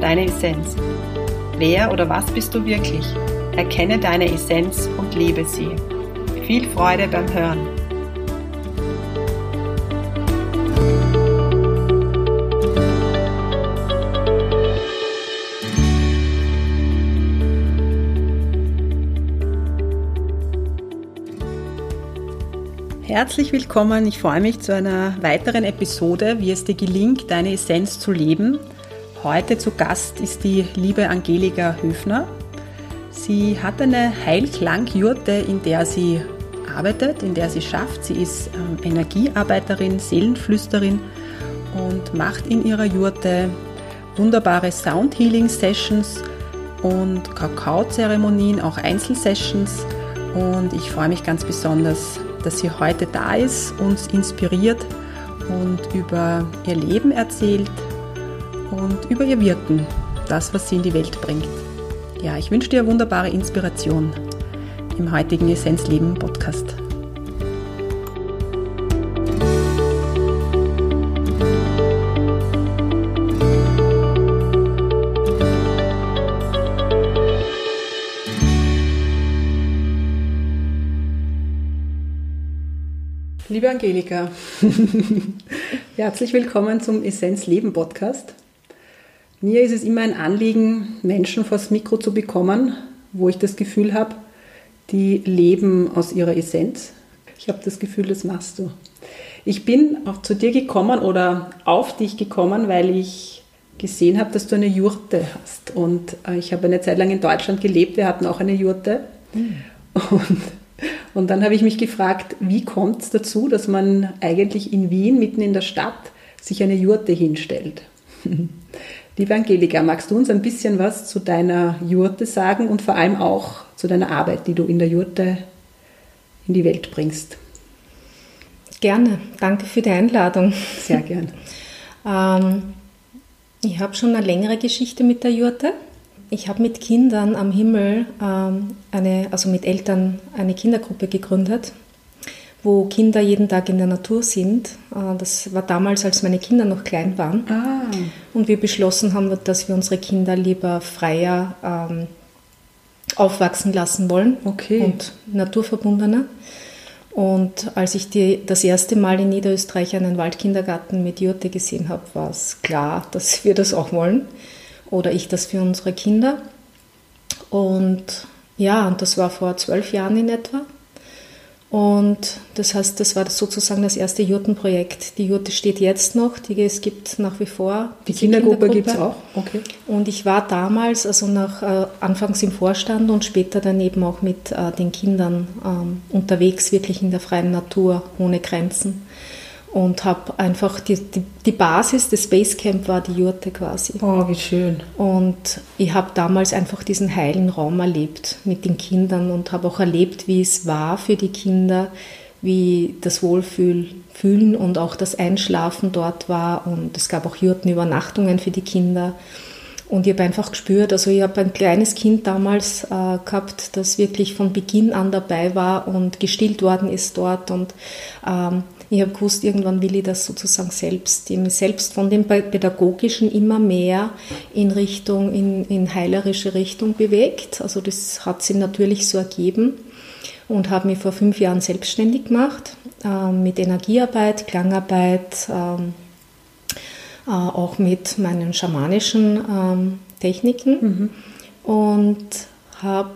deine Essenz. Wer oder was bist du wirklich? Erkenne deine Essenz und lebe sie. Viel Freude beim Hören. Herzlich willkommen. Ich freue mich zu einer weiteren Episode, wie es dir gelingt, deine Essenz zu leben Heute zu Gast ist die liebe Angelika Höfner. Sie hat eine Heilklangjurte, in der sie arbeitet, in der sie schafft. Sie ist ähm, Energiearbeiterin, Seelenflüsterin und macht in ihrer Jurte wunderbare Sound Healing Sessions und Kakao-Zeremonien, auch Einzelsessions. Und ich freue mich ganz besonders, dass sie heute da ist, uns inspiriert und über ihr Leben erzählt, und über ihr Wirken, das, was sie in die Welt bringt. Ja, ich wünsche dir wunderbare Inspiration im heutigen Essenzleben Podcast. Liebe Angelika, herzlich willkommen zum Essenzleben Podcast. Mir ist es immer ein Anliegen, Menschen vors Mikro zu bekommen, wo ich das Gefühl habe, die leben aus ihrer Essenz. Ich habe das Gefühl, das machst du. Ich bin auch zu dir gekommen oder auf dich gekommen, weil ich gesehen habe, dass du eine Jurte hast. Und äh, ich habe eine Zeit lang in Deutschland gelebt, wir hatten auch eine Jurte. Mhm. Und, und dann habe ich mich gefragt, wie kommt es dazu, dass man eigentlich in Wien, mitten in der Stadt, sich eine Jurte hinstellt? Liebe Angelika, magst du uns ein bisschen was zu deiner Jurte sagen und vor allem auch zu deiner Arbeit, die du in der Jurte in die Welt bringst? Gerne, danke für die Einladung. Sehr gern. ähm, ich habe schon eine längere Geschichte mit der Jurte. Ich habe mit Kindern am Himmel, ähm, eine, also mit Eltern, eine Kindergruppe gegründet wo Kinder jeden Tag in der Natur sind. Äh, das war damals, als meine Kinder noch klein waren. Ah. Und wir beschlossen haben, dass wir unsere Kinder lieber freier ähm, aufwachsen lassen wollen okay. und naturverbundener. Und als ich die, das erste Mal in Niederösterreich einen Waldkindergarten mit Jurte gesehen habe, war es klar, dass wir das auch wollen. Oder ich das für unsere Kinder. Und ja, und das war vor zwölf Jahren in etwa. Und das heißt, das war sozusagen das erste Jurtenprojekt. Die Jurte steht jetzt noch, die, es gibt nach wie vor. Die Kindergruppe, Kindergruppe. gibt es auch? Okay. Und ich war damals, also nach, äh, anfangs im Vorstand und später dann eben auch mit äh, den Kindern ähm, unterwegs, wirklich in der freien Natur, ohne Grenzen und habe einfach die, die, die, Basis des Basecamp war die Jurte quasi. Oh, wie schön. Und ich habe damals einfach diesen heilen Raum erlebt mit den Kindern und habe auch erlebt, wie es war für die Kinder, wie das Wohlfühlen und auch das Einschlafen dort war. Und es gab auch Jurtenübernachtungen für die Kinder. Und ich habe einfach gespürt, also ich habe ein kleines Kind damals äh, gehabt, das wirklich von Beginn an dabei war und gestillt worden ist dort. Und ähm, ich habe gewusst, irgendwann will ich das sozusagen selbst, selbst von dem Pädagogischen immer mehr in Richtung, in, in heilerische Richtung bewegt. Also das hat sich natürlich so ergeben und habe mich vor fünf Jahren selbstständig gemacht äh, mit Energiearbeit, Klangarbeit, ähm, äh, auch mit meinen schamanischen ähm, Techniken mhm. und habe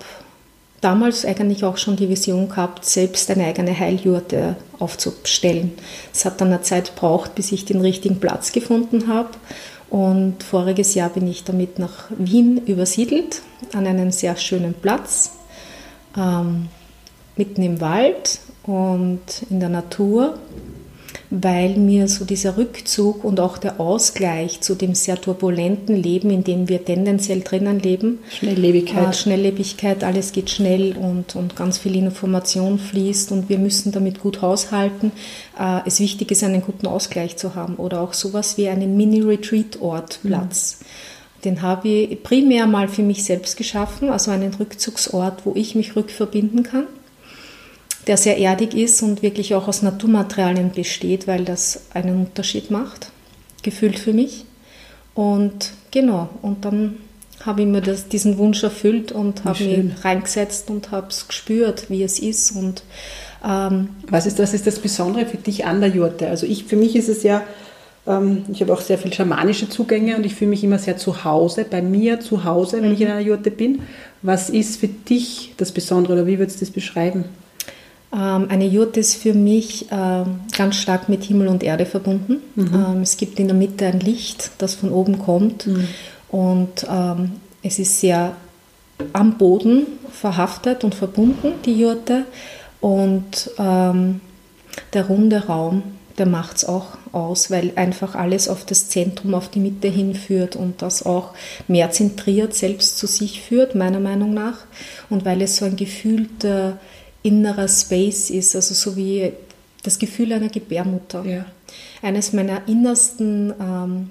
damals eigentlich auch schon die Vision gehabt, selbst eine eigene Heiljurte aufzustellen. Es hat dann eine Zeit gebraucht, bis ich den richtigen Platz gefunden habe. Und voriges Jahr bin ich damit nach Wien übersiedelt, an einen sehr schönen Platz, ähm, mitten im Wald und in der Natur. Weil mir so dieser Rückzug und auch der Ausgleich zu dem sehr turbulenten Leben, in dem wir tendenziell drinnen leben, Schnelllebigkeit, äh, Schnelllebigkeit, alles geht schnell und, und ganz viel Information fließt und wir müssen damit gut haushalten, äh, es wichtig ist, einen guten Ausgleich zu haben oder auch sowas wie einen Mini-Retreat-Ort, Platz. Mhm. Den habe ich primär mal für mich selbst geschaffen, also einen Rückzugsort, wo ich mich rückverbinden kann der sehr erdig ist und wirklich auch aus Naturmaterialien besteht, weil das einen Unterschied macht, gefühlt für mich. Und genau, und dann habe ich mir das, diesen Wunsch erfüllt und habe mich reingesetzt und habe es gespürt, wie es ist. Und, ähm, was, ist, was ist das Besondere für dich an der Jurte? Also ich, für mich ist es ja, ähm, ich habe auch sehr viel schamanische Zugänge und ich fühle mich immer sehr zu Hause, bei mir zu Hause, wenn mhm. ich in einer Jurte bin. Was ist für dich das Besondere oder wie würdest du das beschreiben? Ähm, eine Jurte ist für mich ähm, ganz stark mit Himmel und Erde verbunden. Mhm. Ähm, es gibt in der Mitte ein Licht, das von oben kommt mhm. und es ist sehr am Boden verhaftet und verbunden, die Jurte. Und der runde Raum, der macht es auch aus, weil einfach alles auf das Zentrum, auf die Mitte hinführt und das auch mehr zentriert selbst zu sich führt, meiner Meinung nach. Und weil es so ein gefühlter innerer Space ist, also so wie das Gefühl einer Gebärmutter. Ja. Eines meiner innersten ähm,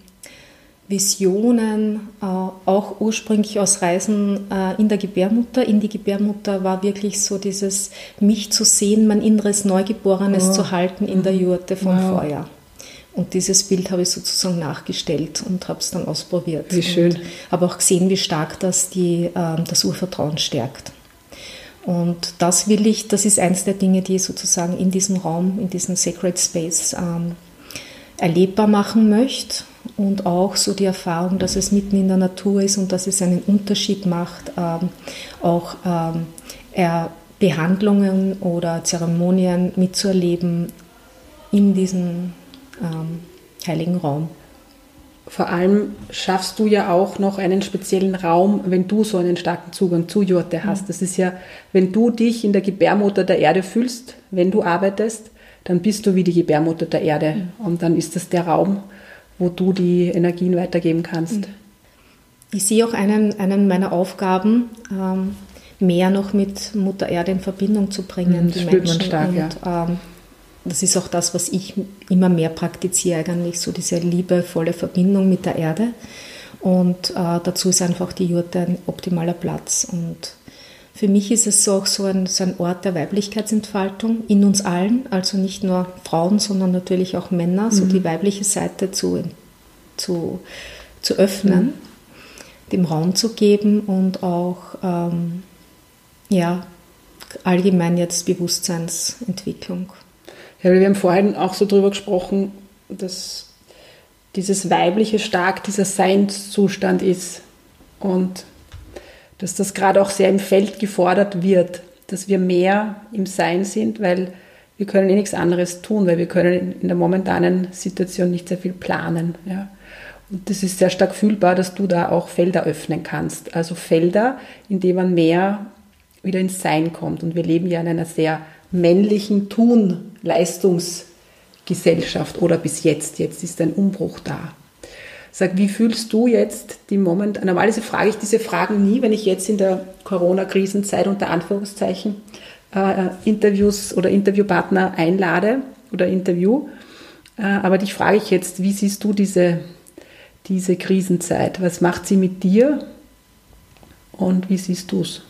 Visionen, äh, auch ursprünglich aus Reisen äh, in der Gebärmutter, in die Gebärmutter, war wirklich so dieses, mich zu sehen, mein inneres Neugeborenes oh. zu halten in der Jurte vom wow. Feuer. Und dieses Bild habe ich sozusagen nachgestellt und habe es dann ausprobiert. Wie schön. Habe auch gesehen, wie stark das die, äh, das Urvertrauen stärkt. Und das will ich, das ist eines der Dinge, die ich sozusagen in diesem Raum, in diesem Sacred Space ähm, erlebbar machen möchte. Und auch so die Erfahrung, dass es mitten in der Natur ist und dass es einen Unterschied macht, ähm, auch ähm, Behandlungen oder Zeremonien mitzuerleben in diesem ähm, heiligen Raum. Vor allem schaffst du ja auch noch einen speziellen Raum, wenn du so einen starken Zugang zu Jurte hast. Das ist ja, wenn du dich in der Gebärmutter der Erde fühlst, wenn du arbeitest, dann bist du wie die Gebärmutter der Erde. Und dann ist das der Raum, wo du die Energien weitergeben kannst. Ich sehe auch einen, einen meiner Aufgaben, ähm, mehr noch mit Mutter Erde in Verbindung zu bringen. Das spürt Menschen. man stark, und, ja. Ähm, das ist auch das, was ich immer mehr praktiziere, eigentlich so diese liebevolle Verbindung mit der Erde. Und äh, dazu ist einfach die Jurte ein optimaler Platz. Und für mich ist es auch so ein, so ein Ort der Weiblichkeitsentfaltung in uns allen, also nicht nur Frauen, sondern natürlich auch Männer, mhm. so die weibliche Seite zu, zu, zu öffnen, mhm. dem Raum zu geben und auch ähm, ja, allgemein jetzt Bewusstseinsentwicklung. Ja, wir haben vorhin auch so drüber gesprochen, dass dieses Weibliche stark dieser Seinszustand ist und dass das gerade auch sehr im Feld gefordert wird, dass wir mehr im Sein sind, weil wir können eh nichts anderes tun, weil wir können in der momentanen Situation nicht sehr viel planen. Ja. Und das ist sehr stark fühlbar, dass du da auch Felder öffnen kannst. Also Felder, in denen man mehr wieder ins Sein kommt. Und wir leben ja in einer sehr männlichen Tun-Leistungsgesellschaft oder bis jetzt. Jetzt ist ein Umbruch da. Sag, wie fühlst du jetzt die Moment? Normalerweise frage ich diese Fragen nie, wenn ich jetzt in der Corona-Krisenzeit unter Anführungszeichen äh, Interviews oder Interviewpartner einlade oder Interview. Äh, aber dich frage ich jetzt, wie siehst du diese, diese Krisenzeit? Was macht sie mit dir und wie siehst du es?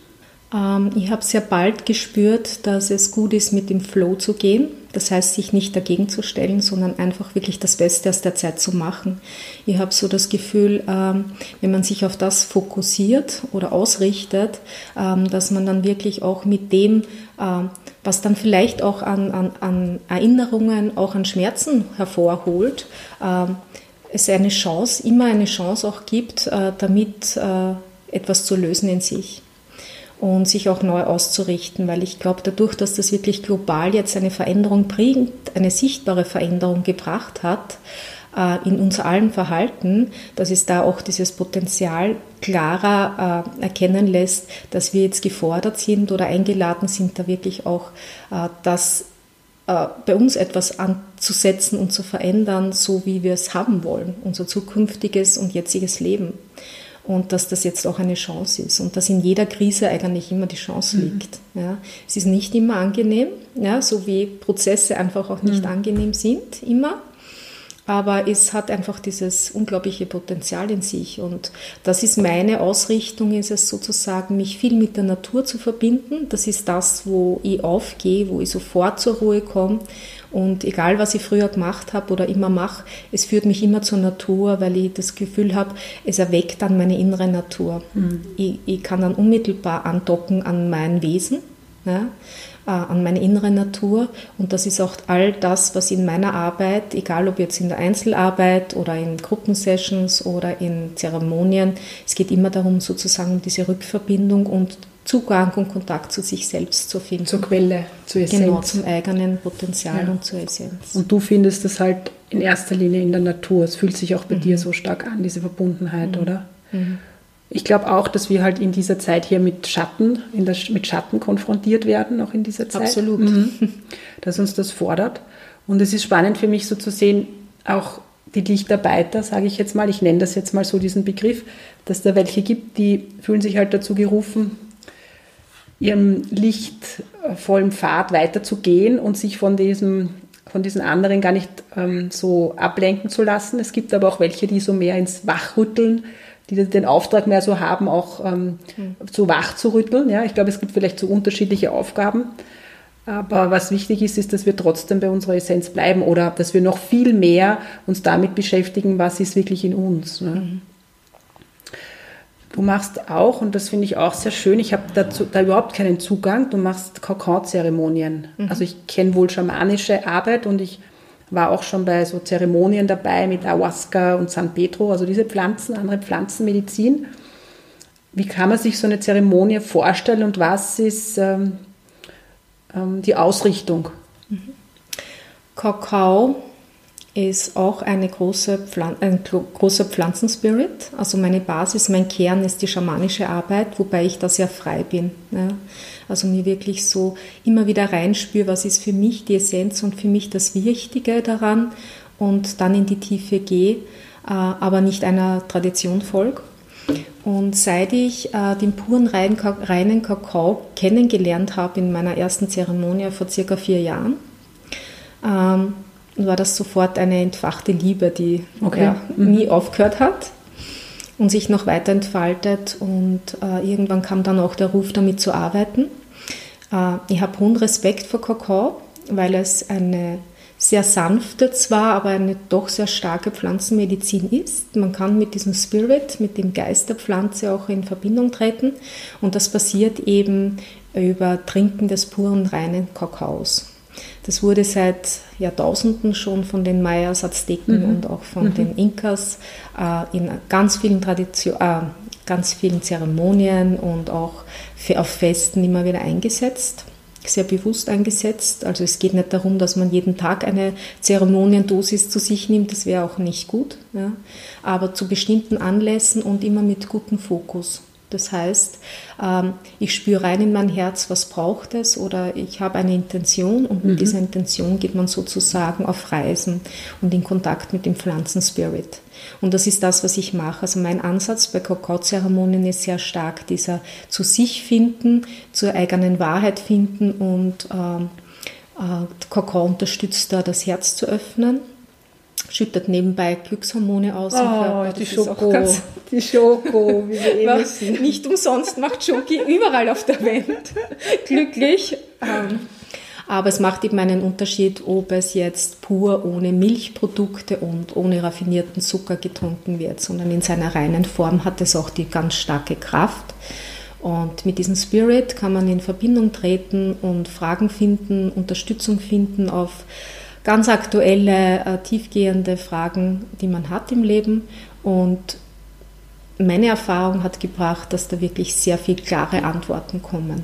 Ähm, ich habe sehr bald gespürt, dass es gut ist, mit dem Flow zu gehen. Das heißt, sich nicht dagegen zu stellen, sondern einfach wirklich das Beste aus der Zeit zu machen. Ich habe so das Gefühl, ähm, wenn man sich auf das fokussiert oder ausrichtet, ähm, dass man dann wirklich auch mit dem, was dann vielleicht auch an, an, an Erinnerungen, auch an Schmerzen hervorholt, es eine Chance, immer eine Chance auch gibt, äh, damit äh, etwas zu lösen in sich und sich auch neu auszurichten, weil ich glaube, dadurch, dass das wirklich global jetzt eine Veränderung bringt, eine sichtbare Veränderung gebracht hat, äh, in unser allen Verhalten, dass es da auch dieses Potenzial klarer äh, erkennen lässt, dass wir jetzt gefordert sind oder eingeladen sind, da wirklich auch äh, das bei uns etwas an, zu setzen und zu verändern, so wie wir es haben wollen, unser zukünftiges und jetziges Leben. Und dass das jetzt auch eine Chance ist und dass in jeder Krise eigentlich immer die Chance mhm. liegt. Ja. Es ist nicht immer angenehm, ja, so wie Prozesse einfach auch nicht mhm. angenehm sind, immer aber es hat einfach dieses unglaubliche Potenzial in sich. Und das ist meine Ausrichtung, ist es sozusagen, mich viel mit der Natur zu verbinden. Das ist das, wo ich aufgehe, wo ich sofort zur Ruhe komme. Und egal, was ich früher gemacht habe oder immer mache, es führt mich immer zur Natur, weil ich das Gefühl habe, es erweckt dann meine innere Natur. Mhm. Ich, ich, kann dann unmittelbar andocken an mein Wesen. Ja? Äh, an meine innere Natur. Und das ist auch all das, was in meiner Arbeit, egal ob jetzt in der Einzelarbeit oder in Gruppensessions oder in Zeremonien, es geht immer darum, sozusagen um diese Rückverbindung und Zugang und Kontakt zu sich selbst zu finden. Zur Quelle, zur Essenz. Genau, zum eigenen Potenzial ja. und zur Essenz. Und du findest das halt in erster Linie in der Natur. Es fühlt sich auch bei mhm. dir so stark an, diese Verbundenheit, mhm. oder? Mhm. Ich glaube auch, dass wir halt in dieser Zeit hier mit Schatten, der, mit Schatten konfrontiert werden, auch in dieser Zeit. Absolut. Mhm. Dass uns das fordert. Und es ist spannend für mich so zu sehen, auch die Lichtarbeiter, sage ich jetzt mal, ich nenne das jetzt mal so diesen Begriff, dass da welche gibt, die fühlen sich halt dazu gerufen, ihrem lichtvollen Pfad weiterzugehen und sich von diesem von diesen anderen gar nicht ähm, so ablenken zu lassen. Es gibt aber auch welche, die so mehr ins Wachrütteln die den Auftrag mehr so haben, auch ähm, mhm. so wach zu rütteln. Ja, ich glaube, es gibt vielleicht so unterschiedliche Aufgaben. Aber was wichtig ist, ist, dass wir trotzdem bei unserer Essenz bleiben oder dass wir noch viel mehr uns damit beschäftigen, was ist wirklich in uns. Ne? Mhm. Du machst auch, und das finde ich auch sehr schön, ich habe dazu da überhaupt keinen Zugang, du machst Kakao-Zeremonien. Mhm. Also ich kenne wohl schamanische Arbeit und ich war auch schon bei so Zeremonien dabei mit Ayahuasca und San Pedro, also diese Pflanzen, andere Pflanzenmedizin. Wie kann man sich so eine Zeremonie vorstellen und was ist ähm, ähm, die Ausrichtung? Mhm. Kakao ist auch eine große Pflan ein großer Pflanzenspirit. Also meine Basis, mein Kern ist die schamanische Arbeit, wobei ich da sehr frei bin. Ja. Also mir wirklich so immer wieder reinspüre, was ist für mich die Essenz und für mich das Wichtige daran und dann in die Tiefe gehe, äh, aber nicht einer Tradition folge. Und seit ich äh, den puren reinen Kakao kennengelernt habe in meiner ersten Zeremonie vor circa vier Jahren, ähm, war das sofort eine entfachte Liebe, die okay. ja, mhm. nie aufgehört hat und sich noch weiter entfaltet. Und äh, irgendwann kam dann auch der Ruf, damit zu arbeiten. Äh, ich habe hohen Respekt vor Kakao, weil es eine sehr sanfte zwar, aber eine doch sehr starke Pflanzenmedizin ist. Man kann mit diesem Spirit, mit dem Geist der Pflanze auch in Verbindung treten und das passiert eben über Trinken des puren, reinen Kakaos. Das wurde seit Jahrtausenden schon von den Mayas, Azteken mhm. und auch von mhm. den Inkas äh, in ganz vielen, Tradition, äh, ganz vielen Zeremonien und auch auf Festen immer wieder eingesetzt sehr bewusst eingesetzt. Also es geht nicht darum, dass man jeden Tag eine Zeremoniendosis zu sich nimmt, das wäre auch nicht gut. Ja. Aber zu bestimmten Anlässen und immer mit gutem Fokus. Das heißt, ähm, ich spüre rein in mein Herz, was braucht es oder ich habe eine Intention und mit mhm. dieser Intention geht man sozusagen auf Reisen und in Kontakt mit dem Pflanzenspirit. Und das ist das, was ich mache. Also mein Ansatz bei Kakaozeremonien ist sehr stark dieser zu sich finden, zur eigenen Wahrheit finden und ähm, äh, Kakao unterstützt da das Herz zu öffnen schüttet nebenbei Glückshormone aus. Oh, die Schoko, ganz, die Schoko, wie wir eh wissen. Nicht umsonst macht Schoki überall auf der Welt glücklich. Ähm, aber es macht eben einen Unterschied, ob es jetzt pur ohne Milchprodukte und ohne raffinierten Zucker getrunken wird, sondern in seiner reinen Form hat es auch die ganz starke Kraft. Und mit diesem Spirit kann man in Verbindung treten und Fragen finden, Unterstützung finden auf ganz aktuelle, äh, tiefgehende Fragen, die man hat im Leben. Und meine Erfahrung hat gebracht, dass da wirklich sehr viel klare Antworten kommen.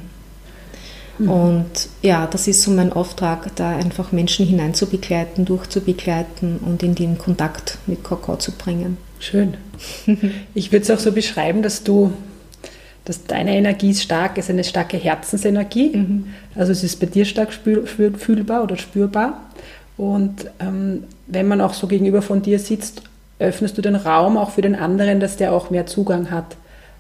Mhm. Und ja, das ist so mein Auftrag, da einfach Menschen hineinzubegleiten, durchzubegleiten und in den Kontakt mit Kakao zu bringen. Schön. Ich würde es auch so beschreiben, dass du, dass deine Energie ist stark, ist eine starke Herzensenergie. Mhm. Also es ist bei dir stark spür, fühlbar oder spürbar. Und ähm, wenn man auch so gegenüber von dir sitzt, öffnest du den Raum auch für den anderen, dass der auch mehr Zugang hat.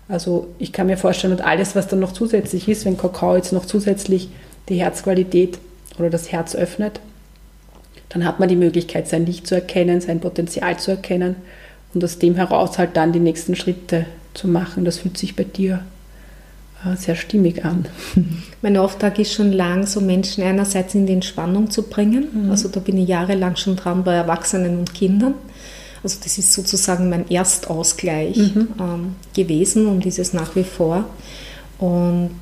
Also ich kann mir vorstellen, und alles, was dann noch zusätzlich ist, wenn Kakao jetzt noch zusätzlich die Herzqualität oder das Herz öffnet, dann hat man die Möglichkeit, sein Licht zu erkennen, sein Potenzial zu erkennen und aus dem heraus halt dann die nächsten Schritte zu machen. Das fühlt sich bei dir sehr stimmig an. Mein Auftrag ist schon lang, so Menschen einerseits in die Entspannung zu bringen. Mhm. Also da bin ich jahrelang schon dran bei Erwachsenen und Kindern. Also das ist sozusagen mein Erstausgleich mhm. ähm, gewesen und ist es nach wie vor. Und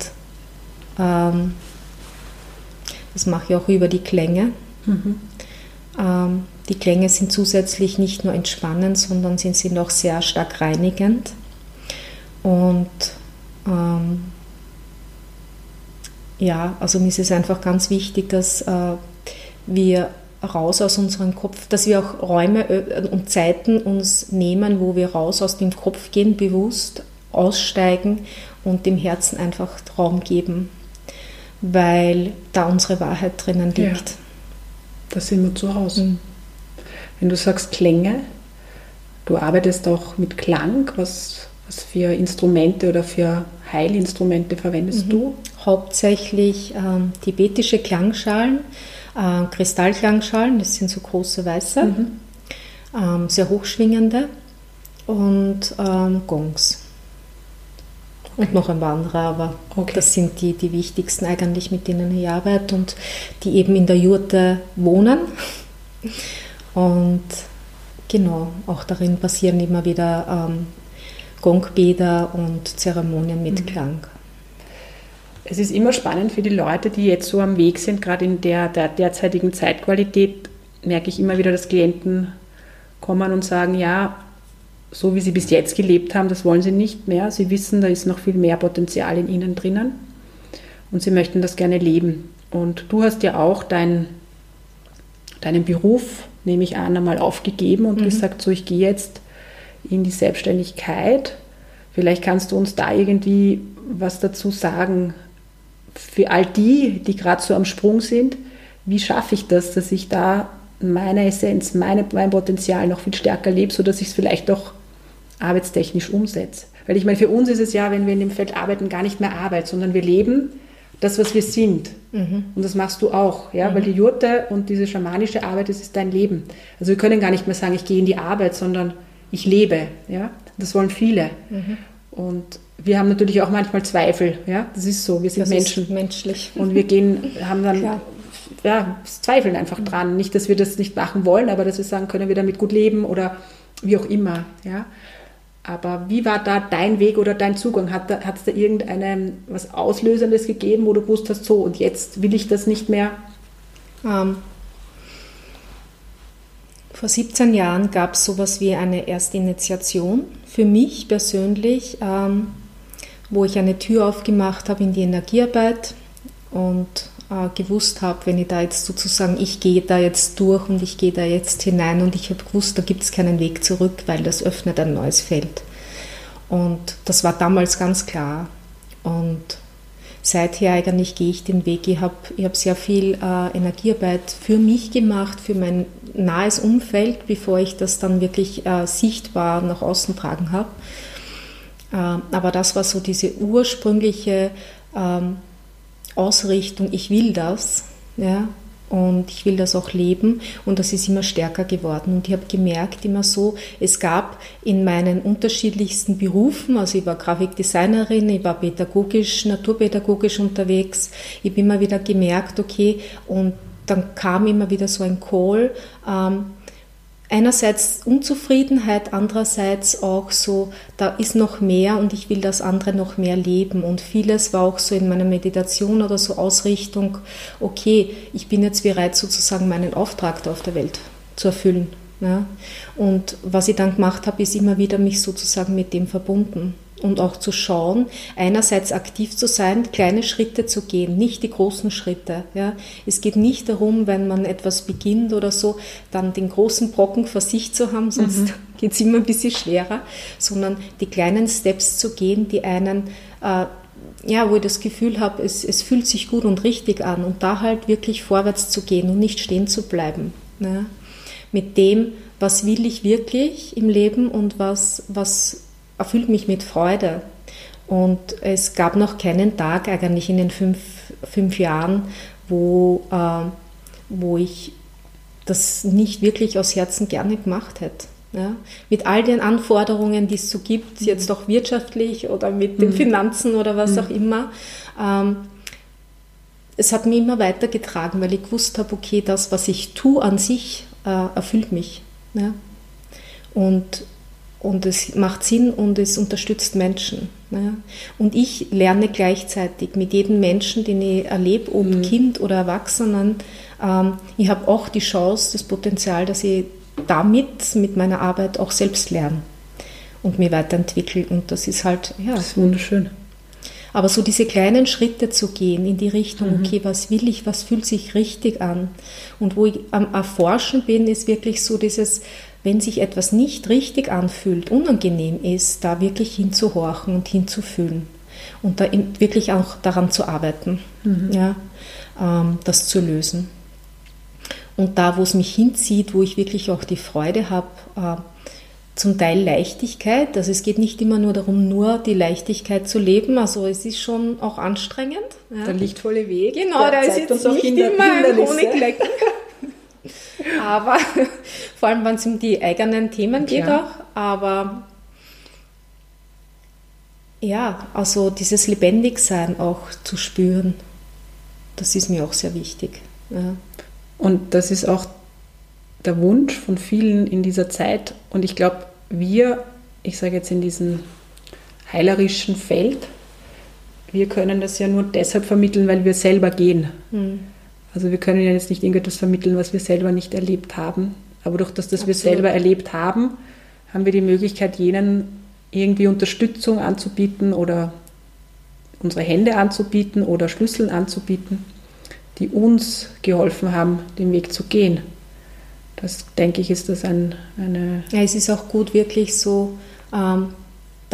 ähm, das mache ich auch über die Klänge. Mhm. Ähm, die Klänge sind zusätzlich nicht nur entspannend, sondern sie sind auch sehr stark reinigend. Und ähm, ja, also mir ist es einfach ganz wichtig, dass äh, wir raus aus unserem Kopf, dass wir auch Räume äh, und Zeiten uns nehmen, wo wir raus aus dem Kopf gehen, bewusst aussteigen und dem Herzen einfach Raum geben, weil da unsere Wahrheit drinnen liegt. Ja, da sind wir zu Hause. Mhm. Wenn du sagst Klänge, du arbeitest auch mit Klang, was, was für Instrumente oder für Heilinstrumente verwendest mhm. du? Hauptsächlich ähm, tibetische Klangschalen äh, Kristallklangschalen, das sind so große weiße, mhm. ähm, sehr hochschwingende und ähm, Gongs. Und noch ein paar andere, aber okay. das sind die, die wichtigsten eigentlich, mit denen ich arbeite und die eben in der Jurte wohnen. Und genau, auch darin passieren immer wieder ähm, Gongbäder und Zeremonien mit mhm. Klang. Es ist immer spannend für die Leute, die jetzt so am Weg sind, gerade in der, der derzeitigen Zeitqualität, merke ich immer wieder, dass Klienten kommen und sagen, ja, so wie sie bis jetzt gelebt haben, das wollen sie nicht mehr. Sie wissen, da ist noch viel mehr Potenzial in ihnen drinnen und sie möchten das gerne leben. Und du hast ja auch dein, deinen Beruf, nehme ich an, einmal aufgegeben und mhm. gesagt, so ich gehe jetzt in die Selbstständigkeit. Vielleicht kannst du uns da irgendwie was dazu sagen, für all die, die gerade so am Sprung sind, wie schaffe ich das, dass ich da meine Essenz, meine, mein Potenzial noch viel stärker lebe, sodass ich es vielleicht auch arbeitstechnisch umsetze. Weil ich meine, für uns ist es ja, wenn wir in dem Feld arbeiten, gar nicht mehr Arbeit, sondern wir leben das, was wir sind. Mhm. Und das machst du auch, ja, mhm. weil die Jurte und diese schamanische Arbeit, das ist dein Leben. Also wir können gar nicht mehr sagen, ich gehe in die Arbeit, sondern ich lebe, ja. Das wollen viele. Mhm. Und wir haben natürlich auch manchmal Zweifel, ja, das ist so, wir sind das Menschen. menschlich. Und wir gehen, haben dann, Klar. ja, zweifeln einfach dran. Nicht, dass wir das nicht machen wollen, aber dass wir sagen, können wir damit gut leben oder wie auch immer, ja. Aber wie war da dein Weg oder dein Zugang? Hat es da irgendeinem was Auslösendes gegeben, wo du gewusst hast, so und jetzt will ich das nicht mehr? Ähm, vor 17 Jahren gab es sowas wie eine Erstinitiation für mich persönlich. Ähm, wo ich eine Tür aufgemacht habe in die Energiearbeit und äh, gewusst habe, wenn ich da jetzt sozusagen, ich gehe da jetzt durch und ich gehe da jetzt hinein und ich habe gewusst, da gibt es keinen Weg zurück, weil das öffnet ein neues Feld. Und das war damals ganz klar. Und seither eigentlich gehe ich den Weg. Ich habe ich hab sehr viel äh, Energiearbeit für mich gemacht, für mein nahes Umfeld, bevor ich das dann wirklich äh, sichtbar nach außen tragen habe. Ähm, aber das war so diese ursprüngliche ähm, Ausrichtung, ich will das, ja, und ich will das auch leben und das ist immer stärker geworden. Und ich habe gemerkt immer so, es gab in meinen unterschiedlichsten Berufen, also ich war Grafikdesignerin, ich war pädagogisch, naturpädagogisch unterwegs, ich habe immer wieder gemerkt, okay, und dann kam immer wieder so ein Call, ähm, einerseits Unzufriedenheit, andererseits auch so, da ist noch mehr und ich will das andere noch mehr leben. Und vieles war auch so in meiner Meditation oder so Ausrichtung, okay, ich bin jetzt bereit, sozusagen meinen Auftrag da auf der Welt zu erfüllen. Ja? Und was ich dann gemacht habe, ist immer wieder mich sozusagen mit dem verbunden und auch zu schauen, einerseits aktiv zu sein, kleine Schritte zu gehen, nicht die großen Schritte. Ja. Es geht nicht darum, wenn man etwas beginnt oder so, dann den großen Brocken vor sich zu haben, sonst mhm. geht es immer ein bisschen schwerer, sondern die kleinen Steps zu gehen, die einen äh, ja, wo ich das Gefühl habe, es, es fühlt sich gut und richtig an und da halt wirklich vorwärts zu gehen und nicht stehen zu bleiben. Ne? Mit dem, was will ich wirklich im Leben und was, was erfüllt mich mit Freude. Und es gab noch keinen Tag eigentlich in den fünf, fünf Jahren, wo, äh, wo ich das nicht wirklich aus Herzen gerne gemacht hätte. Ja, mit all den Anforderungen, die es so gibt, mhm. jetzt auch wirtschaftlich oder mit den mhm. Finanzen oder was mhm. auch immer. Ähm, es hat mich immer weitergetragen, weil ich gewusst habe, okay, das, was ich tue an sich, äh, erfüllt mich. Ja? Und, und es macht Sinn und es unterstützt Menschen. Ja? Und ich lerne gleichzeitig mit jedem Menschen, den ich erlebe, ob mhm. Kind oder Erwachsenen, ähm, ich habe auch die Chance, das Potenzial, dass ich damit, mit meiner Arbeit auch selbst lerne und mich weiterentwickle. Und das ist halt, ja. Das ist wunderschön. Aber so diese kleinen Schritte zu gehen in die Richtung, mhm. okay, was will ich, was fühlt sich richtig an? Und wo ich am Erforschen bin, ist wirklich so dieses, wenn sich etwas nicht richtig anfühlt, unangenehm ist, da wirklich hinzuhorchen und hinzufühlen und da wirklich auch daran zu arbeiten, mhm. ja, ähm, das zu lösen. Und da, wo es mich hinzieht, wo ich wirklich auch die Freude habe, äh, zum Teil Leichtigkeit. Also es geht nicht immer nur darum, nur die Leichtigkeit zu leben. Also es ist schon auch anstrengend. Ja. Der lichtvolle Weg. Genau, da ist jetzt nicht immer ein Honiglecken. aber vor allem, wenn es um die eigenen Themen geht auch. Aber ja, also dieses Lebendigsein auch zu spüren, das ist mir auch sehr wichtig. Ja. Und das ist auch der Wunsch von vielen in dieser Zeit. Und ich glaube, wir, ich sage jetzt in diesem heilerischen Feld, wir können das ja nur deshalb vermitteln, weil wir selber gehen. Mhm. Also wir können ja jetzt nicht irgendetwas vermitteln, was wir selber nicht erlebt haben. Aber durch das, dass Absolut. wir selber erlebt haben, haben wir die Möglichkeit, jenen irgendwie Unterstützung anzubieten oder unsere Hände anzubieten oder Schlüssel anzubieten die uns geholfen haben, den Weg zu gehen. Das denke ich, ist das ein, eine. Ja, es ist auch gut, wirklich so ähm,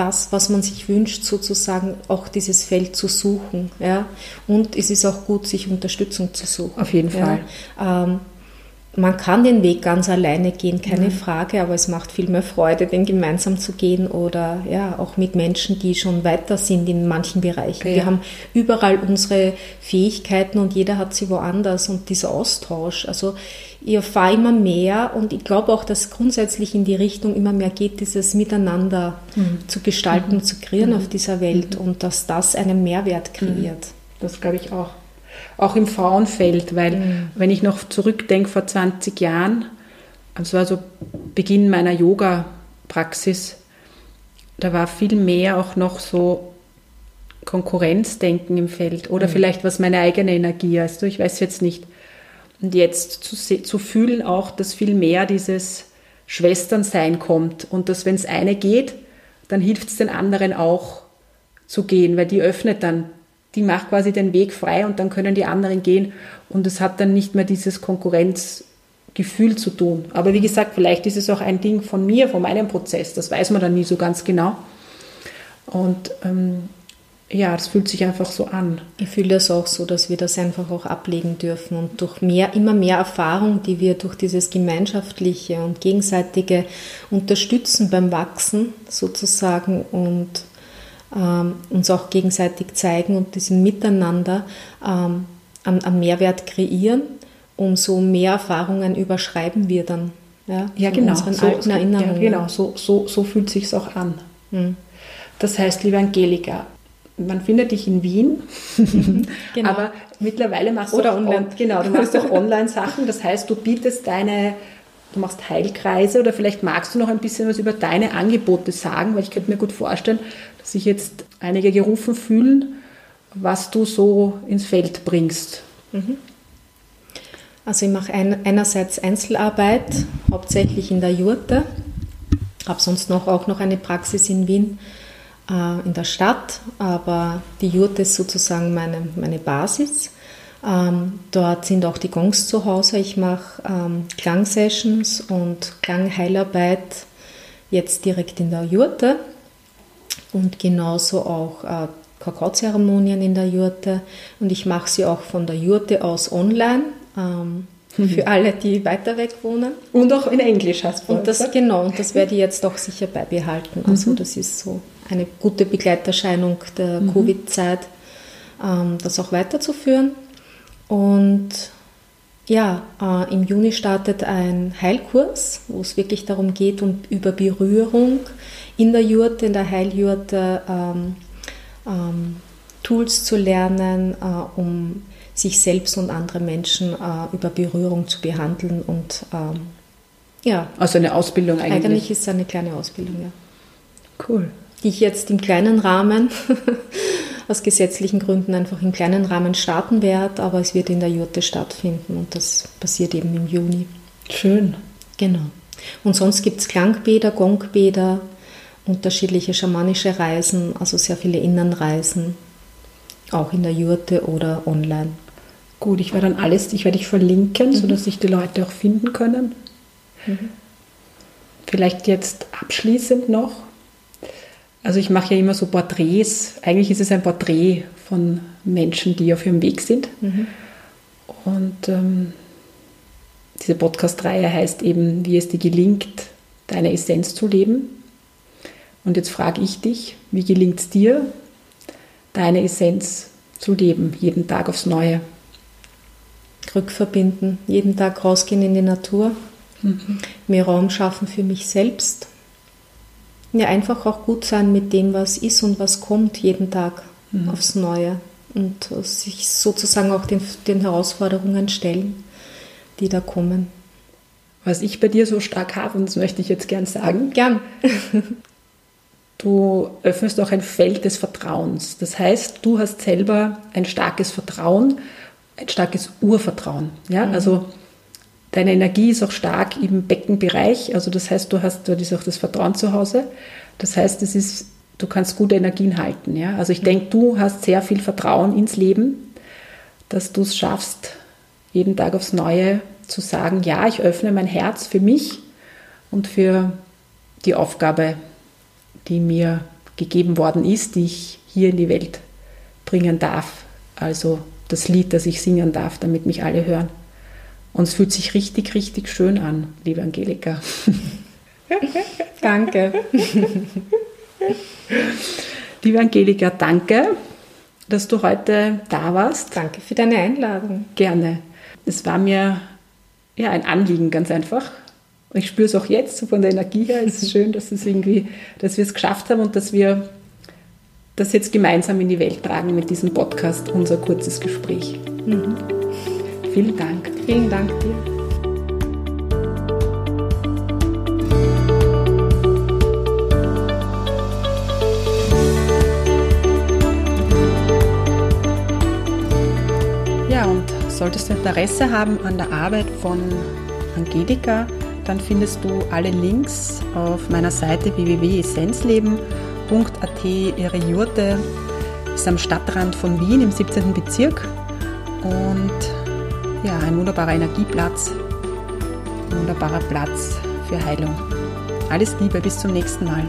das, was man sich wünscht, sozusagen auch dieses Feld zu suchen. Ja? Und es ist auch gut, sich Unterstützung zu suchen. Auf jeden Fall. Ja? Ähm, man kann den Weg ganz alleine gehen, keine mhm. Frage, aber es macht viel mehr Freude, den gemeinsam zu gehen oder ja, auch mit Menschen, die schon weiter sind in manchen Bereichen. Ja. Wir haben überall unsere Fähigkeiten und jeder hat sie woanders und dieser Austausch. Also ich erfahre immer mehr und ich glaube auch, dass grundsätzlich in die Richtung immer mehr geht, dieses Miteinander mhm. zu gestalten, mhm. zu kreieren mhm. auf dieser Welt mhm. und dass das einen Mehrwert kreiert. Das glaube ich auch auch im Frauenfeld, weil mhm. wenn ich noch zurückdenke vor 20 Jahren, das war so Beginn meiner Yoga-Praxis, da war viel mehr auch noch so Konkurrenzdenken im Feld oder mhm. vielleicht was meine eigene Energie, also ich weiß jetzt nicht. Und jetzt zu, zu fühlen auch, dass viel mehr dieses Schwesternsein kommt und dass wenn es eine geht, dann hilft es den anderen auch zu gehen, weil die öffnet dann die macht quasi den Weg frei und dann können die anderen gehen und es hat dann nicht mehr dieses Konkurrenzgefühl zu tun. Aber wie gesagt, vielleicht ist es auch ein Ding von mir, von meinem Prozess, das weiß man dann nie so ganz genau. Und ähm, ja, es fühlt sich einfach so an. Ich fühle das auch so, dass wir das einfach auch ablegen dürfen und durch mehr, immer mehr Erfahrung, die wir durch dieses gemeinschaftliche und gegenseitige Unterstützen beim Wachsen sozusagen und ähm, uns auch gegenseitig zeigen und diesem Miteinander ähm, einen Mehrwert kreieren, umso mehr Erfahrungen überschreiben wir dann. Ja, ja genau. Unseren so, alten Erinnerungen. Ja, genau, so, so, so fühlt sich auch an. Mhm. Das heißt, liebe Angelika, man findet dich in Wien, genau. aber mittlerweile machst Oder du auch, online. genau, du machst auch Online-Sachen. Das heißt, du bietest deine, du machst Heilkreise oder vielleicht magst du noch ein bisschen was über deine Angebote sagen, weil ich könnte mir gut vorstellen, sich jetzt einige gerufen fühlen, was du so ins Feld bringst. Mhm. Also ich mache ein, einerseits Einzelarbeit, hauptsächlich in der Jurte, habe sonst noch, auch noch eine Praxis in Wien, äh, in der Stadt, aber die Jurte ist sozusagen meine, meine Basis. Ähm, dort sind auch die Gongs zu Hause. Ich mache ähm, Klangsessions und Klangheilarbeit jetzt direkt in der Jurte und genauso auch äh, Kakaozeremonien in der Jurte. Und ich mache sie auch von der Jurte aus online. Ähm, für alle, die weiter weg wohnen. Und auch in Englisch hast du. Und das, gesagt? genau, und das werde ich jetzt auch sicher beibehalten. Also mhm. das ist so eine gute Begleiterscheinung der mhm. Covid-Zeit, ähm, das auch weiterzuführen. Und ja, äh, im Juni startet ein Heilkurs, wo es wirklich darum geht, um, über Berührung in der Jurte, in der Heiljurte, ähm, ähm, Tools zu lernen, äh, um sich selbst und andere Menschen äh, über Berührung zu behandeln und ähm, ja. Also eine Ausbildung eigentlich. Eigentlich ist es eine kleine Ausbildung, ja. Cool. Die ich jetzt im kleinen Rahmen, aus gesetzlichen Gründen einfach im kleinen Rahmen starten werde, aber es wird in der Jurte stattfinden und das passiert eben im Juni. Schön. Genau. Und sonst gibt es Klangbäder, Gongbäder, unterschiedliche schamanische Reisen, also sehr viele Innenreisen, auch in der Jurte oder online. Gut, ich werde dann alles, ich werde dich verlinken, mhm. sodass sich die Leute auch finden können. Mhm. Vielleicht jetzt abschließend noch. Also ich mache ja immer so Porträts. Eigentlich ist es ein Porträt von Menschen, die auf ihrem Weg sind. Mhm. Und ähm, diese Podcast-Reihe heißt eben, wie es dir gelingt, deine Essenz zu leben. Und jetzt frage ich dich, wie gelingt es dir, deine Essenz zu leben, jeden Tag aufs Neue? Rückverbinden, jeden Tag rausgehen in die Natur, mhm. mir Raum schaffen für mich selbst. Ja, einfach auch gut sein mit dem, was ist und was kommt, jeden Tag mhm. aufs Neue. Und sich sozusagen auch den, den Herausforderungen stellen, die da kommen. Was ich bei dir so stark habe, und das möchte ich jetzt gern sagen. Gern. Du öffnest auch ein Feld des Vertrauens. Das heißt, du hast selber ein starkes Vertrauen, ein starkes Urvertrauen. Ja? Mhm. Also deine Energie ist auch stark im Beckenbereich. Also das heißt, du hast dort ist auch das Vertrauen zu Hause. Das heißt, es ist, du kannst gute Energien halten. Ja? Also ich denke, du hast sehr viel Vertrauen ins Leben, dass du es schaffst, jeden Tag aufs Neue zu sagen, ja, ich öffne mein Herz für mich und für die Aufgabe, die mir gegeben worden ist, die ich hier in die Welt bringen darf. Also das Lied, das ich singen darf, damit mich alle hören. Und es fühlt sich richtig, richtig schön an, liebe Angelika. danke. liebe Angelika, danke, dass du heute da warst. Danke für deine Einladung. Gerne. Es war mir ja ein Anliegen, ganz einfach. Ich spüre es auch jetzt so von der Energie her. Es ist schön, dass, es irgendwie, dass wir es geschafft haben und dass wir das jetzt gemeinsam in die Welt tragen mit diesem Podcast, unser kurzes Gespräch. Mhm. Vielen Dank. Vielen Dank dir. Ja, und solltest du Interesse haben an der Arbeit von Angelika, dann findest du alle Links auf meiner Seite www.essenzleben.at. Ihre Jurte ist am Stadtrand von Wien im 17. Bezirk und ja, ein wunderbarer Energieplatz, ein wunderbarer Platz für Heilung. Alles Liebe, bis zum nächsten Mal.